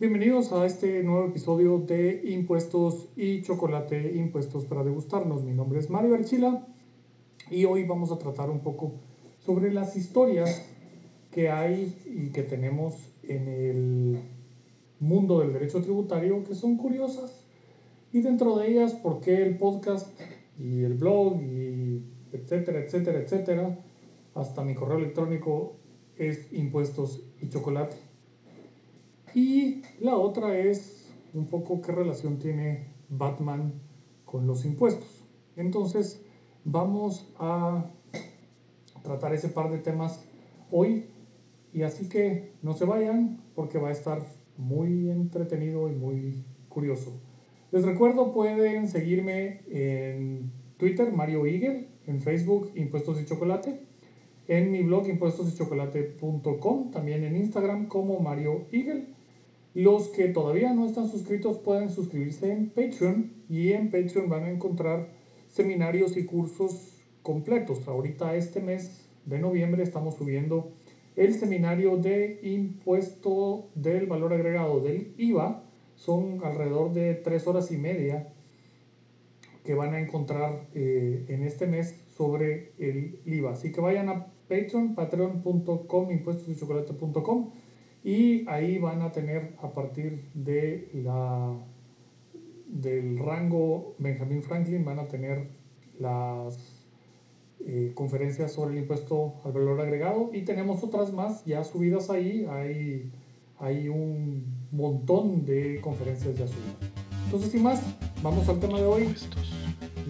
Bienvenidos a este nuevo episodio de Impuestos y Chocolate, Impuestos para degustarnos. Mi nombre es Mario Archila y hoy vamos a tratar un poco sobre las historias que hay y que tenemos en el mundo del derecho tributario que son curiosas y dentro de ellas por qué el podcast y el blog y etcétera, etcétera, etcétera, hasta mi correo electrónico es impuestos y chocolate. Y la otra es un poco qué relación tiene Batman con los impuestos. Entonces, vamos a tratar ese par de temas hoy. Y así que no se vayan porque va a estar muy entretenido y muy curioso. Les recuerdo, pueden seguirme en Twitter, Mario Eagle, en Facebook, Impuestos y Chocolate, en mi blog impuestosychocolate.com, también en Instagram como Mario Eagle los que todavía no están suscritos pueden suscribirse en Patreon y en Patreon van a encontrar seminarios y cursos completos. Ahorita este mes de noviembre estamos subiendo el seminario de impuesto del valor agregado del IVA. Son alrededor de tres horas y media que van a encontrar eh, en este mes sobre el IVA. Así que vayan a Patreon, patreon.com, impuestosychocolate.com y ahí van a tener a partir de la del rango Benjamin Franklin van a tener las eh, conferencias sobre el impuesto al valor agregado y tenemos otras más ya subidas ahí hay, hay un montón de conferencias ya subidas entonces sin más vamos al tema de hoy Impuestos.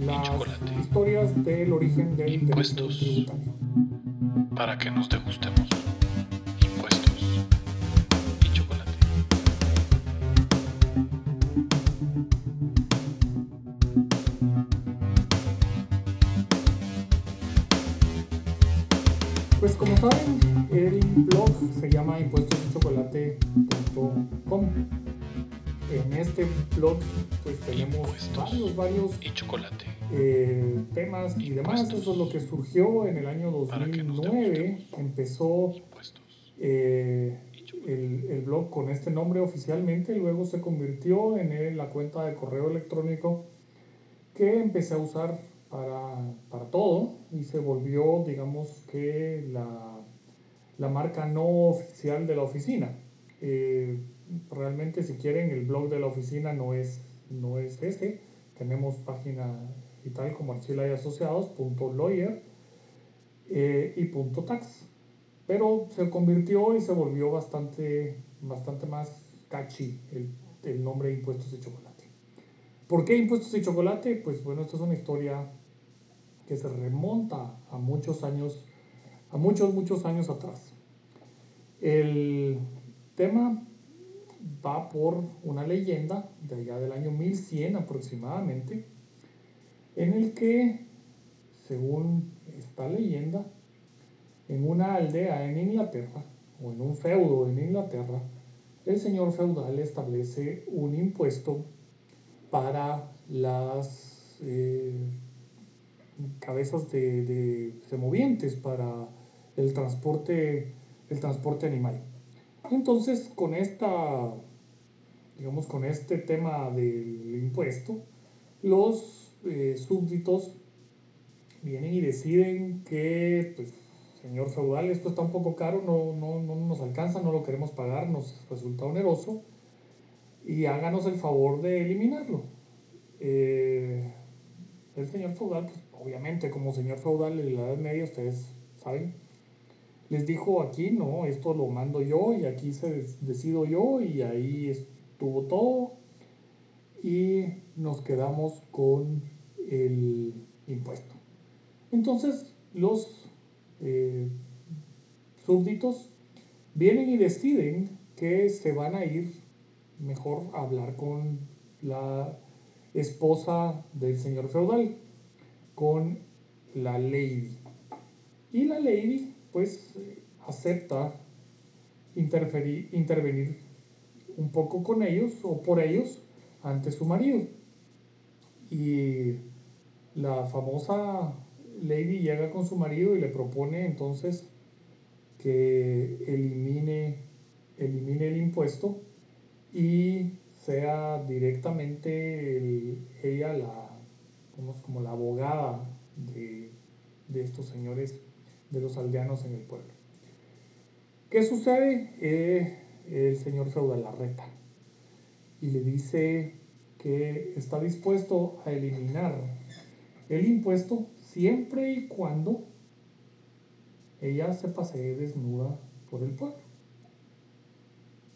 las historias del origen del Impuestos. tributario Para que nos degustemos. Saben, el blog se llama impuestosychocolate.com. En este blog pues tenemos varios, varios Y chocolate. eh, temas y demás. Eso es lo que surgió en el año Para que nos 2009. Empezó eh, el, el blog con este nombre oficialmente, luego se convirtió en la cuenta de correo electrónico que empecé a usar para, para todo y se volvió, digamos que, la, la marca no oficial de la oficina. Eh, realmente, si quieren, el blog de la oficina no es, no es ese. Tenemos página y tal como Archila y Asociados, punto lawyer, eh, y punto tax pero se convirtió y se volvió bastante, bastante más catchy el, el nombre de Impuestos de Chocolate. ¿Por qué Impuestos de Chocolate? Pues bueno, esta es una historia que se remonta a muchos años, a muchos, muchos años atrás. El tema va por una leyenda de allá del año 1100 aproximadamente, en el que, según esta leyenda, en una aldea en Inglaterra, o en un feudo en Inglaterra, el señor feudal establece un impuesto para las eh, cabezas de, de semovientes, para el transporte, el transporte animal. Entonces, con esta, digamos, con este tema del impuesto, los eh, súbditos vienen y deciden que, pues, señor feudal, esto está un poco caro, no, no, no nos alcanza, no lo queremos pagar, nos resulta oneroso, y háganos el favor de eliminarlo. Eh, el señor feudal, pues, obviamente, como señor feudal en la Edad Media, ustedes saben, les dijo aquí, no, esto lo mando yo y aquí se decido yo y ahí estuvo todo y nos quedamos con el impuesto. Entonces los eh, súbditos vienen y deciden que se van a ir mejor a hablar con la esposa del señor feudal, con la lady. Y la lady pues acepta interferir, intervenir un poco con ellos o por ellos ante su marido. Y la famosa lady llega con su marido y le propone entonces que elimine, elimine el impuesto y sea directamente ella la, como la abogada de, estos señores, de los aldeanos en el pueblo. ¿Qué sucede? Eh, el señor feudal la reta y le dice que está dispuesto a eliminar el impuesto siempre y cuando ella se pasee desnuda por el pueblo.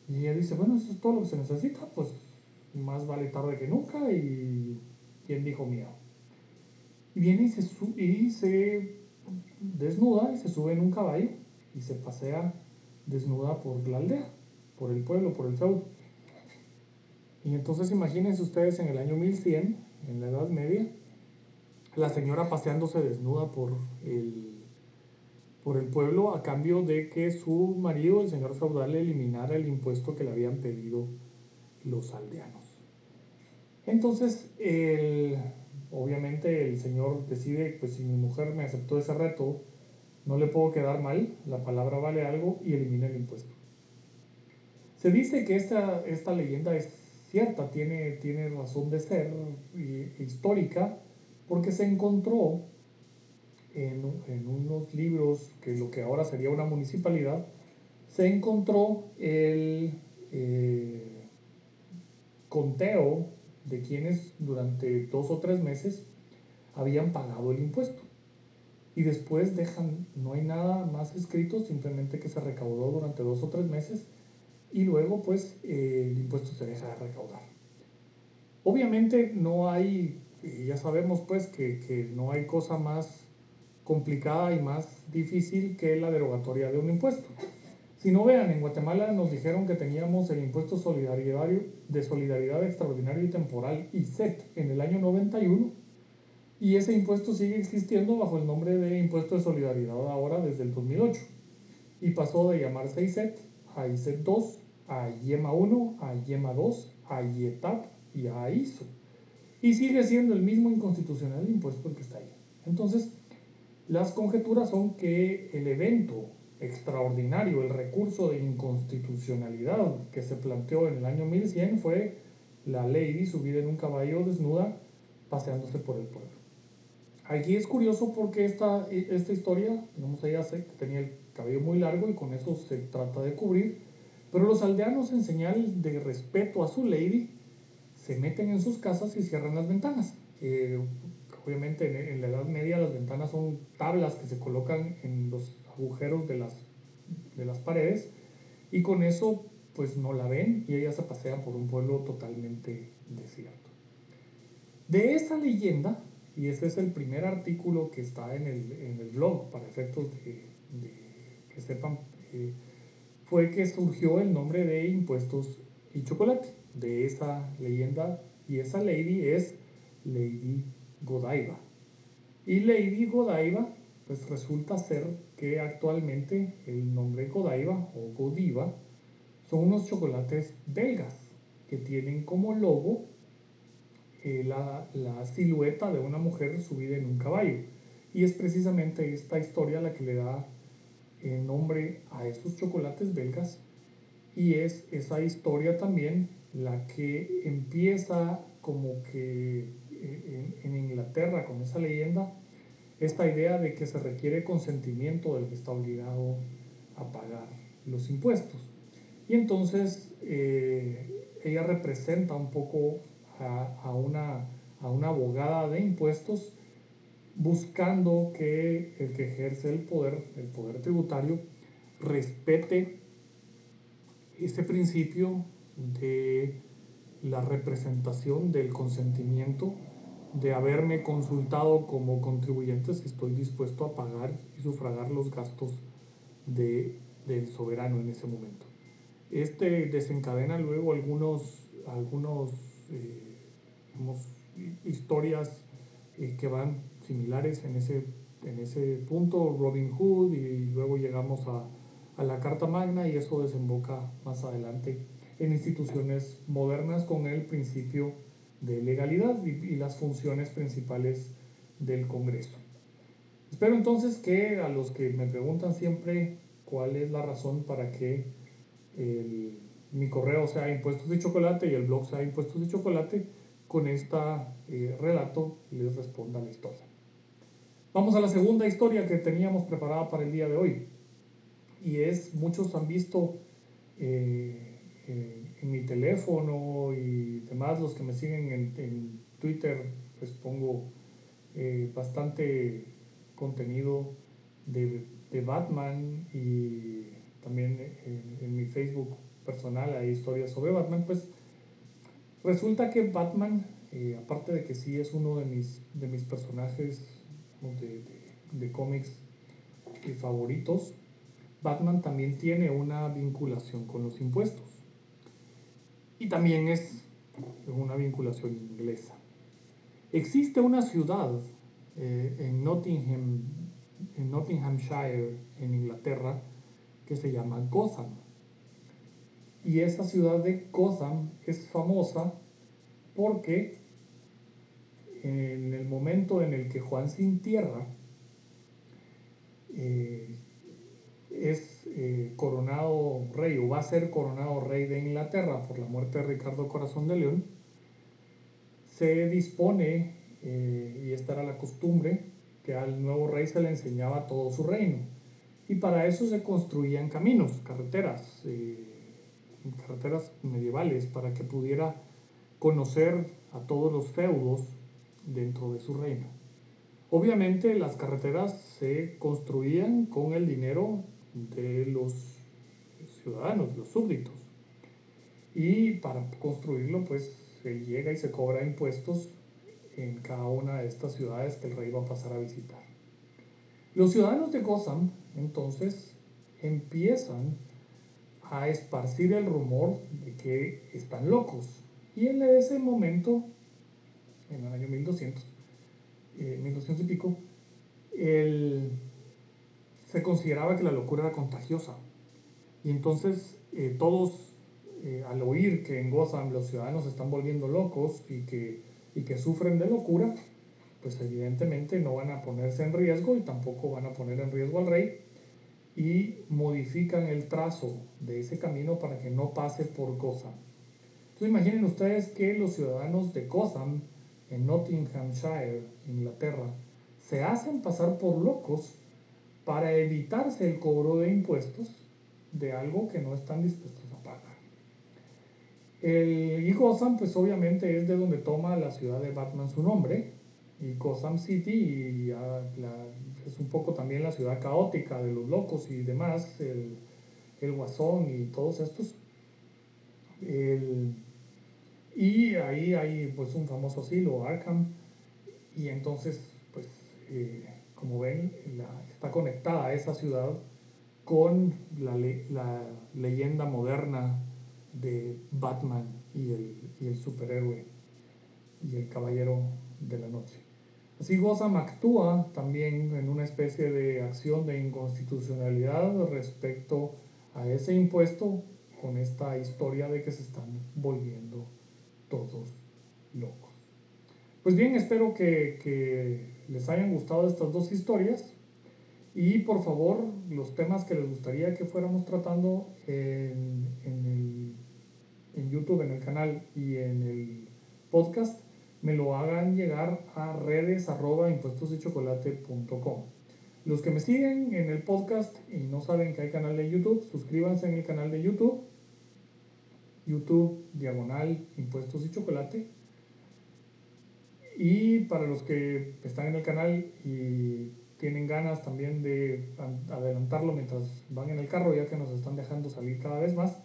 Y ella dice, bueno, eso es todo lo que se necesita, pues más vale tarde que nunca y quien dijo miedo. Y viene y se, y se desnuda y se sube en un caballo y se pasea desnuda por la aldea, por el pueblo, por el feudo. Y entonces imagínense ustedes en el año 1100, en la Edad Media, la señora paseándose desnuda por el por el pueblo a cambio de que su marido, el señor feudal, eliminara el impuesto que le habían pedido los aldeanos. Entonces, obviamente el señor decide, pues si mi mujer me aceptó ese reto, no le puedo quedar mal, la palabra vale algo y elimina el impuesto. Se dice que esta, esta leyenda es cierta, tiene, tiene razón de ser histórica, porque se encontró en, unos libros que lo que ahora sería una municipalidad, se encontró el eh, conteo de quienes durante dos o tres meses habían pagado el impuesto. Y después dejan, no hay nada más escrito, simplemente que se recaudó durante dos o tres meses y luego pues eh, el impuesto se deja de recaudar. Obviamente no hay, ya sabemos pues que, que no hay cosa más complicada y más difícil que la derogatoria de un impuesto. Si no vean, en Guatemala nos dijeron que teníamos el impuesto solidario de solidaridad extraordinario y temporal, ISET, en el año 91, y ese impuesto sigue existiendo bajo el nombre de impuesto de solidaridad ahora desde el 2008, y pasó de llamarse ISET a ISET 2, a IEMA 1, a IEMA 2, a IETAP y a ISO. Y sigue siendo el mismo inconstitucional impuesto el que está ahí. Entonces, las conjeturas son que el evento extraordinario, el recurso de inconstitucionalidad que se planteó en el año 1100 fue la lady subida en un caballo desnuda paseándose por el pueblo. Aquí es curioso porque esta, esta historia, digamos, ella que tenía el cabello muy largo y con eso se trata de cubrir, pero los aldeanos en señal de respeto a su lady se meten en sus casas y cierran las ventanas. Eh, Obviamente en, la Edad Media las ventanas son tablas que se colocan en los agujeros de las, de las paredes y con eso pues no la ven y ella se pasea por un pueblo totalmente desierto. De esa leyenda, y ese es el primer artículo que está en el, en el blog para efectos de, que sepan, eh, fue que surgió el nombre de impuestos y chocolate de esa leyenda y esa lady es Lady Godiva. Y Lady Godiva, pues resulta ser que actualmente el nombre Godiva o Godiva son unos chocolates belgas que tienen como logo eh, la, silueta de una mujer subida en un caballo. Y es precisamente esta historia la que le da eh, nombre a estos chocolates belgas. Y es esa historia también la que empieza como que en, Inglaterra con esa leyenda esta idea de que se requiere consentimiento del que está obligado a pagar los impuestos. Y entonces eh, ella representa un poco a, una, a una abogada de impuestos buscando que el que ejerce el poder, el poder tributario, respete ese principio de la representación del consentimiento de haberme consultado como contribuyente si estoy dispuesto a pagar y sufragar los gastos de, del soberano en ese momento. Este desencadena luego algunos, algunos eh, historias eh, que van similares en ese, en ese punto, Robin Hood, y luego llegamos a, a la Carta Magna y eso desemboca más adelante en instituciones modernas con el principio de legalidad y, las funciones principales del Congreso. Espero entonces que a los que me preguntan siempre cuál es la razón para que mi correo sea impuestos de chocolate y el blog sea impuestos de chocolate, con este relato les responda la historia. Vamos a la segunda historia que teníamos preparada para el día de hoy. Y es, muchos han visto eh, en mi teléfono y demás, los que me siguen en, Twitter, les pongo eh, bastante contenido de, de, Batman y también en, mi Facebook personal hay historias sobre Batman, pues resulta que Batman, eh, aparte de que sí es uno de mis, de mis personajes de, de, cómics favoritos, Batman también tiene una vinculación con los impuestos. Y también es una vinculación inglesa. Existe una ciudad eh, en, Nottingham, en Nottinghamshire, en Inglaterra, que se llama Gotham. Y esa ciudad de Gotham es famosa porque en el momento en el que Juan sin tierra eh, es eh, coronado rey o va a ser coronado rey de Inglaterra por la muerte de Ricardo Corazón de León, se dispone, eh, y esta era la costumbre, que al nuevo rey se le enseñaba todo su reino. Y para eso se construían caminos, carreteras, carreteras medievales, para que pudiera conocer a todos los feudos dentro de su reino. Obviamente las carreteras se construían con el dinero de los ciudadanos, los súbditos. Y para construirlo, pues se llega y se cobra impuestos en cada una de estas ciudades que el rey va a pasar a visitar. Los ciudadanos de Gotham, entonces, empiezan a esparcir el rumor de que están locos. Y en ese momento en el año 1200, 1200 eh, y pico, se consideraba que la locura era contagiosa. Y entonces eh, todos, eh, al oír que en Gotham los ciudadanos están volviendo locos y que, y que sufren de locura, pues evidentemente no van a ponerse en riesgo y tampoco van a poner en riesgo al rey y modifican el trazo de ese camino para que no pase por Gotham. Entonces imaginen ustedes que los ciudadanos de Gotham en Nottinghamshire, Inglaterra, se hacen pasar por locos para evitarse el cobro de impuestos de algo que no están dispuestos a pagar. El, y Gotham, pues obviamente es de donde toma la ciudad de Batman su nombre, y Gotham City y es un poco también la ciudad caótica de los locos y demás, el, el guasón y todos estos. El, y ahí hay pues un famoso asilo, Arkham, y entonces pues eh, como ven está conectada esa ciudad con la, la, leyenda moderna de Batman y el, y el superhéroe y el caballero de la noche. Así Gotham actúa también en una especie de acción de inconstitucionalidad respecto a ese impuesto con esta historia de que se están volviendo todos locos. Pues bien, espero que, les hayan gustado estas dos historias y por favor los temas que les gustaría que fuéramos tratando en, en YouTube, en el canal y en el podcast, me lo hagan llegar a redes arroba impuestosdechocolate.com. Los que me siguen en el podcast y no saben que hay canal de YouTube, suscríbanse en el canal de YouTube YouTube, diagonal, impuestos y chocolate. Y para los que están en el canal y tienen ganas también de adelantarlo mientras van en el carro, ya que nos están dejando salir cada vez más,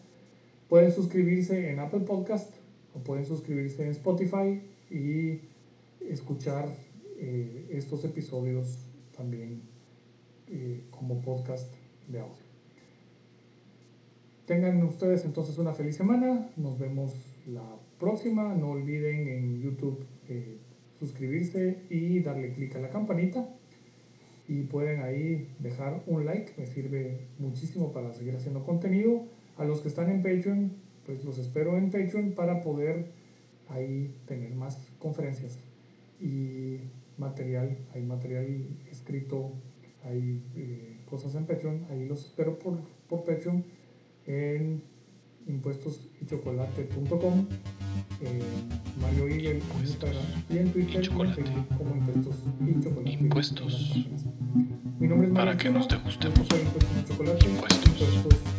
pueden suscribirse en Apple Podcast o pueden suscribirse en Spotify y escuchar eh, estos episodios también eh, como podcast de audio. Tengan ustedes entonces una feliz semana. Nos vemos la próxima. No olviden en YouTube eh, suscribirse y darle clic a la campanita. Y pueden ahí dejar un like. Me sirve muchísimo para seguir haciendo contenido. A los que están en Patreon, pues los espero en Patreon para poder ahí tener más conferencias y material. Hay material escrito, hay eh, cosas en Patreon. Ahí los espero por, por Patreon en impuestosychocolate.com, eh, Mario Eagle en Instagram y en Twitter y en chocolate. Facebook como Impuestos y Chocolate. Impuestos. Mi nombre es Para Mario que nos degustemos. Impuestos y Chocolate. Impuestos. Impuestos